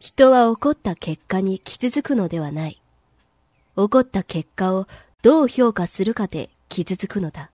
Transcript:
人は起こった結果に傷つくのではない。起こった結果をどう評価するかで傷つくのだ。